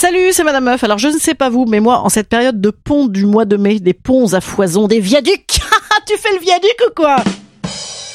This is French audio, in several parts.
Salut, c'est Madame Meuf. Alors je ne sais pas vous, mais moi, en cette période de pont du mois de mai, des ponts à foison, des viaducs, tu fais le viaduc ou quoi?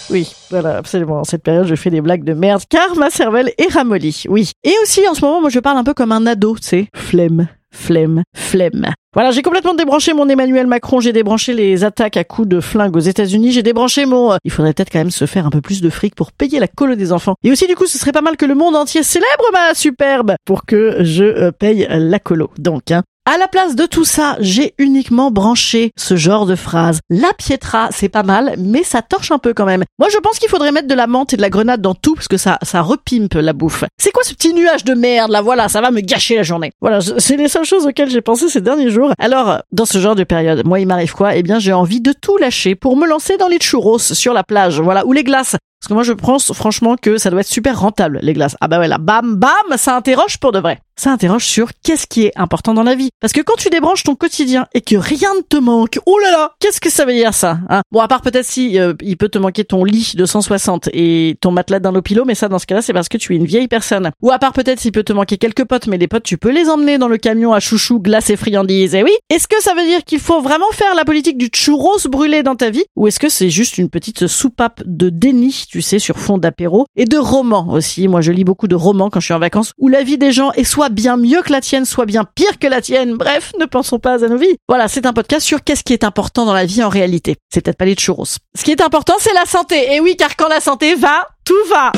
Oui, voilà, absolument. En cette période, je fais des blagues de merde car ma cervelle est ramollie. Oui. Et aussi, en ce moment, moi, je parle un peu comme un ado, tu sais. Flemme, flemme, flemme. Voilà, j'ai complètement débranché mon Emmanuel Macron, j'ai débranché les attaques à coups de flingue aux États-Unis, j'ai débranché mon... euh, il faudrait peut-être quand même se faire un peu plus de fric pour payer la colo des enfants. Et aussi, du coup, ce serait pas mal que le monde entier célèbre ma superbe pour que je euh, paye la colo. Donc, hein, à la place de tout ça, j'ai uniquement branché ce genre de phrase. La Pietra, c'est pas mal, mais ça torche un peu quand même. Moi, je pense qu'il faudrait mettre de la menthe et de la grenade dans tout, parce que ça, ça repimpe la bouffe. C'est quoi ce petit nuage de merde, là? Voilà, ça va me gâcher la journée. Voilà, c'est les seules choses auxquelles j'ai pensé ces derniers jours. Alors, dans ce genre de période, moi, il m'arrive quoi? Eh bien, j'ai envie de tout lâcher pour me lancer dans les churros sur la plage, voilà, ou les glaces. Parce que moi, je pense franchement que ça doit être super rentable, les glaces. Ah bah ouais, là, bam, bam, ça interroge pour de vrai. Ça interroge sur qu'est-ce qui est important dans la vie. Parce que quand tu débranches ton quotidien et que rien ne te manque, oh là là, qu'est-ce que ça veut dire ça hein? Bon, à part peut-être si euh, il peut te manquer ton lit de 160 et ton matelas d'un lopilo, mais ça, dans ce cas-là, c'est parce que tu es une vieille personne. Ou à part peut-être s'il peut te manquer quelques potes, mais les potes, tu peux les emmener dans le camion à chouchou, glace et friandises. Et oui, est-ce que ça veut dire qu'il faut vraiment faire la politique du churros brûlé dans ta vie? Ou est-ce que c'est juste une petite soupape de déni, tu sais, sur fond d'apéro et de romans aussi Moi, je lis beaucoup de romans quand je suis en vacances où la vie des gens est soit bien mieux que la tienne, soit bien pire que la tienne. Bref, ne pensons pas à nos vies. Voilà, c'est un podcast sur qu'est-ce qui est important dans la vie en réalité. C'est peut-être pas les churros. Ce qui est important, c'est la santé. Et oui, car quand la santé va, tout va.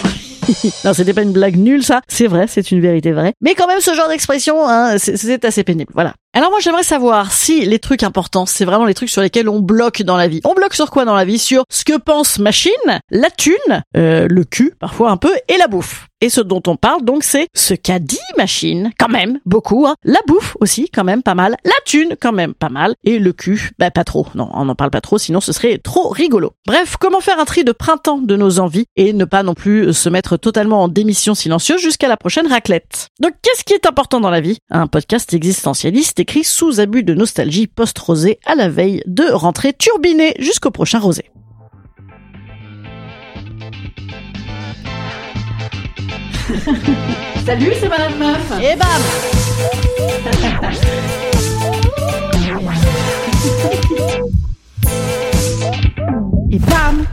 non, c'était pas une blague nulle, ça. C'est vrai, c'est une vérité vraie. Mais quand même, ce genre d'expression, hein, c'est- c'est assez pénible. Voilà. Alors moi, j'aimerais savoir si les trucs importants, c'est vraiment les trucs sur lesquels on bloque dans la vie. On bloque sur quoi dans la vie? Sur ce que pense machine, la thune, euh, le cul, parfois un peu, et la bouffe. Et ce dont on parle, donc, c'est ce qu'a dit machine, quand même, beaucoup. Hein. La bouffe aussi, quand même, pas mal. La thune, quand même, pas mal. Et le cul, bah pas trop. Non, on n'en parle pas trop, sinon ce serait trop rigolo. Bref, comment faire un tri de printemps de nos envies et ne pas non plus se mettre totalement en démission silencieuse jusqu'à la prochaine raclette? Donc, qu'est-ce qui est important dans la vie? Un podcast existentialiste écrit sous abus de nostalgie post-rosée à la veille de rentrer turbinée jusqu'au prochain rosé. Salut, c'est Madame Meuf. Et bam Et bam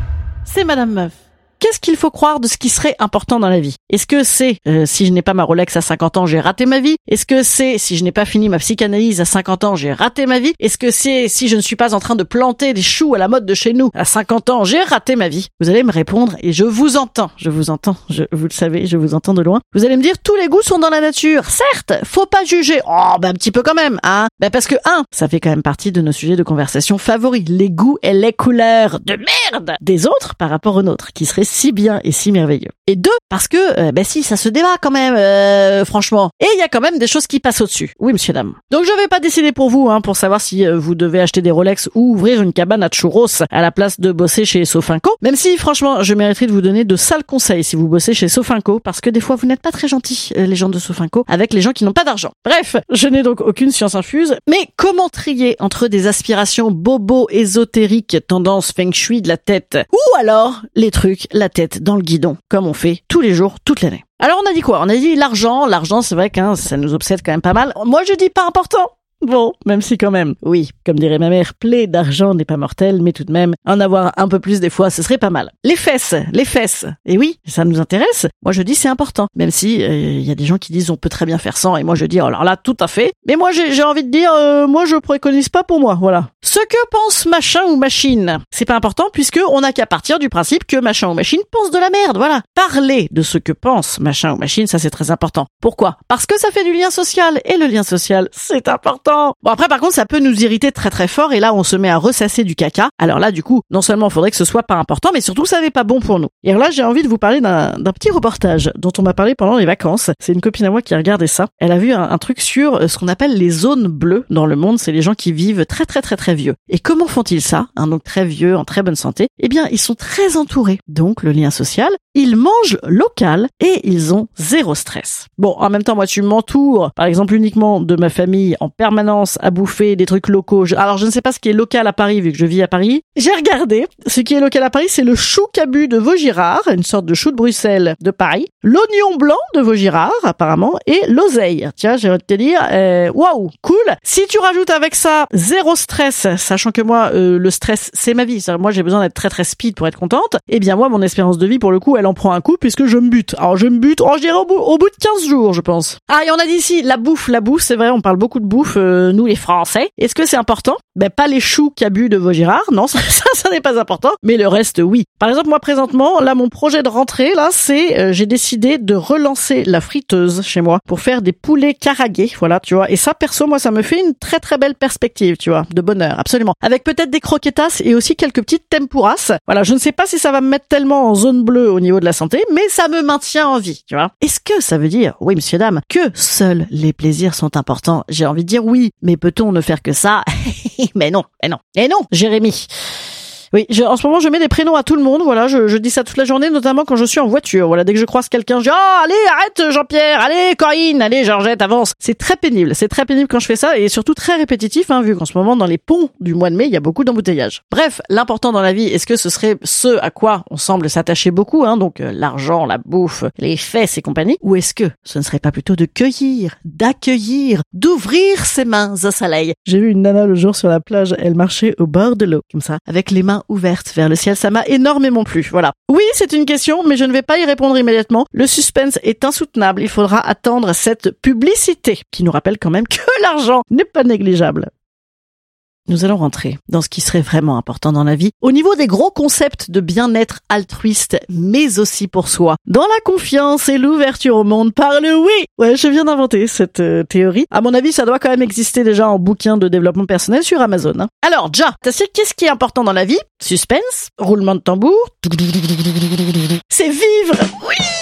C'est Madame Meuf. Qu'est-ce qu'il faut croire de ce qui serait important dans la vie? Est-ce que c'est euh, si je n'ai pas ma Rolex à 50 ans, j'ai raté ma vie? Est-ce que c'est si je n'ai pas fini ma psychanalyse à 50 ans, j'ai raté ma vie? Est-ce que c'est si je ne suis pas en train de planter des choux à la mode de chez nous à 50 ans, j'ai raté ma vie? Vous allez me répondre et je vous entends, je vous entends, je, vous le savez, je vous entends de loin. Vous allez me dire tous les goûts sont dans la nature. Certes, faut pas juger. Oh, bah un petit peu quand même, hein. Bah parce que un, ça fait quand même partie de nos sujets de conversation favoris, les goûts et les couleurs de merde des autres par rapport aux nôtres, qui seraient si bien et si merveilleux. Et deux, parce que, euh, bah si, ça se débat quand même, euh, franchement. Et il y a quand même des choses qui passent au-dessus. Oui, monsieur, dame. Donc je vais pas décider pour vous, hein, pour savoir si euh, vous devez acheter des Rolex ou ouvrir une cabane à churros à la place de bosser chez Sofinco. Même si, franchement, je mériterais de vous donner de sales conseils si vous bossez chez Sofinco, parce que des fois, vous n'êtes pas très gentils, euh, les gens de Sofinco, avec les gens qui n'ont pas d'argent. Bref, je n'ai donc aucune science infuse, mais comment trier entre des aspirations bobo ésotériques, tendance feng shui de la tête, ou alors les trucs, tête dans le guidon, comme on fait tous les jours, toute l'année. Alors on a dit quoi? On a dit l'argent, l'argent c'est vrai que hein, ça nous obsède quand même pas mal. Moi je dis pas important. Bon, même si quand même, oui, comme dirait ma mère, plaie d'argent n'est pas mortelle, mais tout de même, en avoir un peu plus des fois, ce serait pas mal. Les fesses, les fesses. Et oui, ça nous intéresse. Moi je dis c'est important, même si euh, il y a des gens qui disent on peut très bien faire sans, et moi je dis alors là tout à fait. Mais moi j'ai j'ai envie de dire, euh, moi je préconise pas pour moi, voilà. Ce que pense machin ou machine, c'est pas important puisque on n'a qu'à partir du principe que machin ou machine pense de la merde, voilà. Parler de ce que pense machin ou machine, ça c'est très important. Pourquoi? Parce que ça fait du lien social, et le lien social, c'est important. Bon après par contre ça peut nous irriter très très fort, et là on se met à ressasser du caca. Alors là du coup, non seulement faudrait que ce soit pas important, mais surtout ça n'est pas bon pour nous. Et alors là j'ai envie de vous parler d'un petit reportage dont on m'a parlé pendant les vacances. C'est une copine à moi qui a regardé ça. Elle a vu un, un truc sur euh, ce qu'on appelle les zones bleues dans le monde. C'est les gens qui vivent très très très très vieux. Et comment font-ils ça hein, Donc très vieux, en très bonne santé? Eh bien ils sont très entourés. Donc le lien social. Ils mangent local et ils ont zéro stress. Bon, en même temps, moi, tu m'entoures, par exemple, uniquement de ma famille en permanence à bouffer des trucs locaux. alors je ne sais pas ce qui est local à Paris vu que je vis à Paris. J'ai regardé. Ce qui est local à Paris, c'est le chou cabu de Vaugirard, une sorte de chou de Bruxelles de Paris, l'oignon blanc de Vaugirard apparemment et l'oseille. Tiens, j'ai envie de te dire, euh, waouh, cool. Si tu rajoutes avec ça zéro stress, sachant que moi euh, le stress c'est ma vie. Moi j'ai besoin d'être très très speed pour être contente. Eh bien moi mon espérance de vie pour le coup elle en prend un coup puisque je me bute. Alors je me bute, oh, je dirais au bout, au bout de 15 jours je pense. Ah et on a dit ici la bouffe, la bouffe c'est vrai on parle beaucoup de bouffe nous les Français. Est-ce que c'est important? Ben pas les choux bu de Vaugirard, non ça ça, n'est pas important, mais le reste oui. Par exemple moi présentement là mon projet de rentrée là c'est euh, j'ai décidé de relancer la friteuse chez moi pour faire des poulets caragués, voilà tu vois. Et ça perso moi ça me fait une très très belle perspective tu vois de bonheur absolument. Avec peut-être des croquetas et aussi quelques petites tempuras. Voilà je ne sais pas si ça va me mettre tellement en zone bleue au niveau de la santé, mais ça me maintient en vie, tu vois. Est-ce que ça veut dire, oui monsieur dame, que seuls les plaisirs sont importants? J'ai envie de dire oui, mais peut-on ne faire que ça? Mais non, mais non, et non, Jérémy. Oui, je, en ce moment, je mets des prénoms à tout le monde. Voilà, je, je, dis ça toute la journée, notamment quand je suis en voiture. Voilà, dès que je croise quelqu'un, je dis oh, allez, arrête, Jean-Pierre, allez, Corinne, allez, Georgette, avance. C'est très pénible. C'est très pénible quand je fais ça et surtout très répétitif, hein, vu qu'en ce moment, dans les ponts du mois de mai, il y a beaucoup d'embouteillages. Bref, l'important dans la vie, est-ce que ce serait ce à quoi on semble s'attacher beaucoup, hein, donc euh, l'argent, la bouffe, les fesses et compagnie, ou est-ce que ce ne serait pas plutôt de cueillir, d'accueillir, d'ouvrir ses mains au soleil? J'ai vu une nana le jour sur la plage, elle marchait au bord de l'eau, comme ça, avec les mains ouverte vers le ciel. Ça m'a énormément plu. Voilà. Oui, c'est une question, mais je ne vais pas y répondre immédiatement. Le suspense est insoutenable. Il faudra attendre cette publicité qui nous rappelle quand même que l'argent n'est pas négligeable. Nous allons rentrer dans ce qui serait vraiment important dans la vie, au niveau des gros concepts de bien-être altruiste, mais aussi pour soi. Dans la confiance et l'ouverture au monde par le oui. Ouais, je viens d'inventer cette euh, théorie. À mon avis, ça doit quand même exister déjà en bouquin de développement personnel sur Amazon. Hein. Alors, Ja, t'as qu'est-ce qui est important dans la vie? Suspense, roulement de tambour. C'est vivre. Oui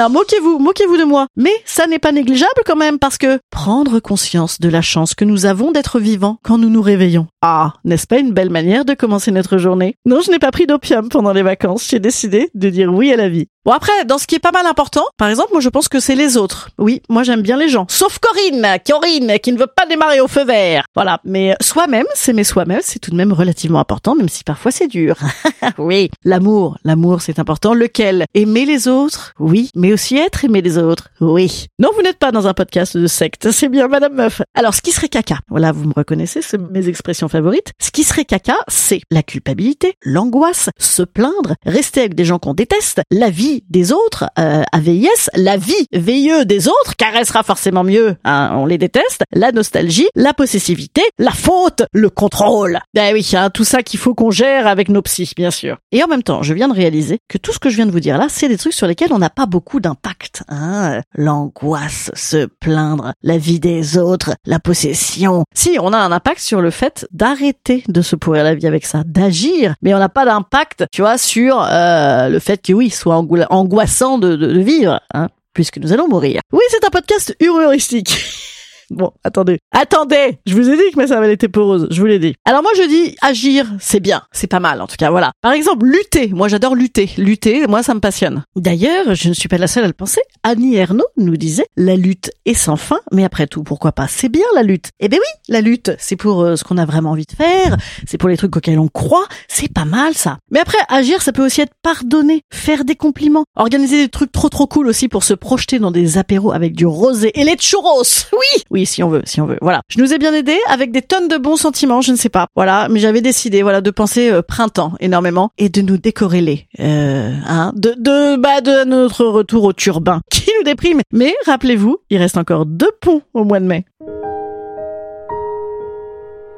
non, moquez-vous, moquez-vous de moi. Mais ça n'est pas négligeable quand même parce que prendre conscience de la chance que nous avons d'être vivants quand nous nous réveillons. Ah, n'est-ce pas une belle manière de commencer notre journée? Non, je n'ai pas pris d'opium pendant les vacances. J'ai décidé de dire oui à la vie. Bon après, dans ce qui est pas mal important, par exemple, moi je pense que c'est les autres. Oui, moi j'aime bien les gens. Sauf Corinne, Corinne, qui ne veut pas démarrer au feu vert. Voilà, mais soi-même, s'aimer soi-même, c'est tout de même relativement important, même si parfois c'est dur. oui, l'amour, l'amour c'est important. Lequel? Aimer les autres? Oui, mais aussi être aimé des autres? Oui. Non, vous n'êtes pas dans un podcast de secte, c'est bien Madame Meuf. Alors, ce qui serait caca Voilà, vous me reconnaissez, c'est mes expressions favorites. Ce qui serait caca, c'est la culpabilité, l'angoisse, se plaindre, rester avec des gens qu'on déteste, la vie des autres, euh, à VIS, la vie veilleux des autres caressera forcément mieux, hein, on les déteste, la nostalgie, la possessivité, la faute, le contrôle. Ben oui, hein, tout ça qu'il faut qu'on gère avec nos psys, bien sûr. Et en même temps, je viens de réaliser que tout ce que je viens de vous dire là, c'est des trucs sur lesquels on n'a pas beaucoup d'impact. Hein. L'angoisse, se plaindre, la vie des autres, la possession. Si, on a un impact sur le fait d'arrêter de se pourrir la vie avec ça, d'agir, mais on n'a pas d'impact, tu vois, sur euh, le fait que oui, soit angoissant angoissant de, de, vivre, hein, puisque nous allons mourir. Oui, c'est un podcast humoristique. Bon, attendez. Attendez Je vous ai dit que ma cervelle était poreuse, je vous l'ai dit. Alors moi je dis agir, c'est bien, c'est pas mal en tout cas, voilà. Par exemple, lutter, moi j'adore lutter. Lutter, moi ça me passionne. D'ailleurs, je ne suis pas la seule à le penser. Annie Ernaux nous disait la lutte est sans fin, mais après tout, pourquoi pas? C'est bien la lutte. Eh ben oui, la lutte, c'est pour euh, ce qu'on a vraiment envie de faire, c'est pour les trucs auxquels on croit, c'est pas mal ça. Mais après, agir, ça peut aussi être pardonner, faire des compliments, organiser des trucs trop trop cool aussi pour se projeter dans des apéros avec du rosé et les churros. Oui, oui si on veut, si on veut. Voilà. Je nous ai bien aidé avec des tonnes de bons sentiments, je ne sais pas. Voilà, mais j'avais décidé, voilà, de penser euh, printemps énormément et de nous décorréler, euh, hein, de, de, bah, de notre retour au turbin qui nous déprime. Mais rappelez-vous, il reste encore deux ponts au mois de mai.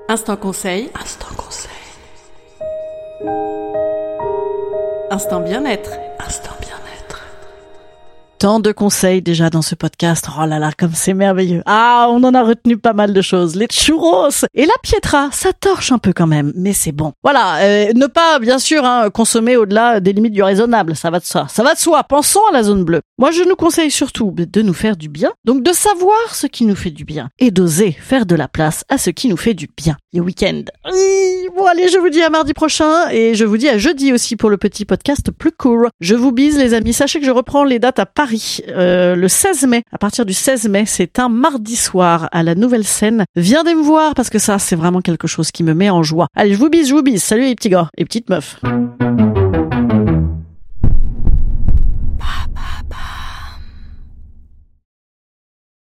Instant conseil. Instant conseil. Instant bien-être. Tant de conseils déjà dans ce podcast. Oh là là, comme c'est merveilleux. Ah, on en a retenu pas mal de choses. Les churros et la pietra, ça torche un peu quand même, mais c'est bon. Voilà, euh, ne pas bien sûr hein, consommer au-delà des limites du raisonnable, ça va de soi. Ça va de soi. Pensons à la zone bleue. Moi, je nous conseille surtout de nous faire du bien, donc de savoir ce qui nous fait du bien et d'oser faire de la place à ce qui nous fait du bien. Les week-ends. Bon, allez, je vous dis à mardi prochain et je vous dis à jeudi aussi pour le petit podcast plus court. Je vous bise, les amis. Sachez que je reprends les dates à Paris euh, le 16 mai. À partir du 16 mai, c'est un mardi soir à la nouvelle scène. Viendez me voir parce que ça, c'est vraiment quelque chose qui me met en joie. Allez, je vous bise, je vous bise. Salut les petits gars et petites meufs.